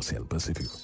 Oceano Pacífico.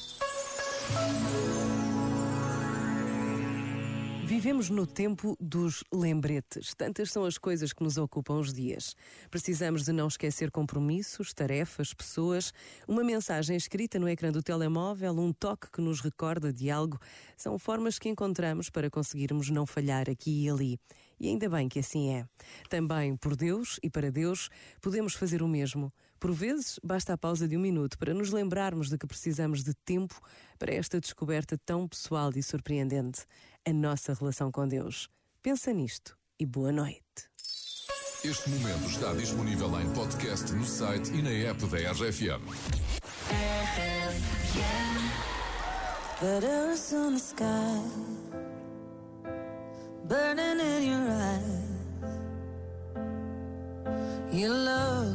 Vivemos no tempo dos lembretes. Tantas são as coisas que nos ocupam os dias. Precisamos de não esquecer compromissos, tarefas, pessoas. Uma mensagem escrita no ecrã do telemóvel, um toque que nos recorda de algo, são formas que encontramos para conseguirmos não falhar aqui e ali. E ainda bem que assim é. Também por Deus e para Deus podemos fazer o mesmo. Por vezes, basta a pausa de um minuto para nos lembrarmos de que precisamos de tempo para esta descoberta tão pessoal e surpreendente a nossa relação com Deus. Pensa nisto e boa noite. Este momento está disponível em podcast no site e na app da RFM. On the sky, burning in your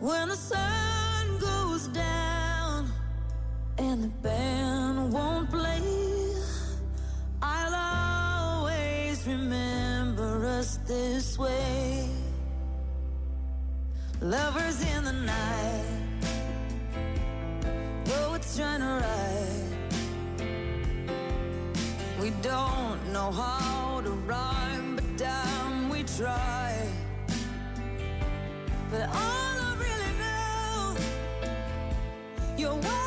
When the sun goes down and the band won't play, I'll always remember us this way. Lovers in the night, poets trying to write. We don't know how to rhyme, but damn, we try. You're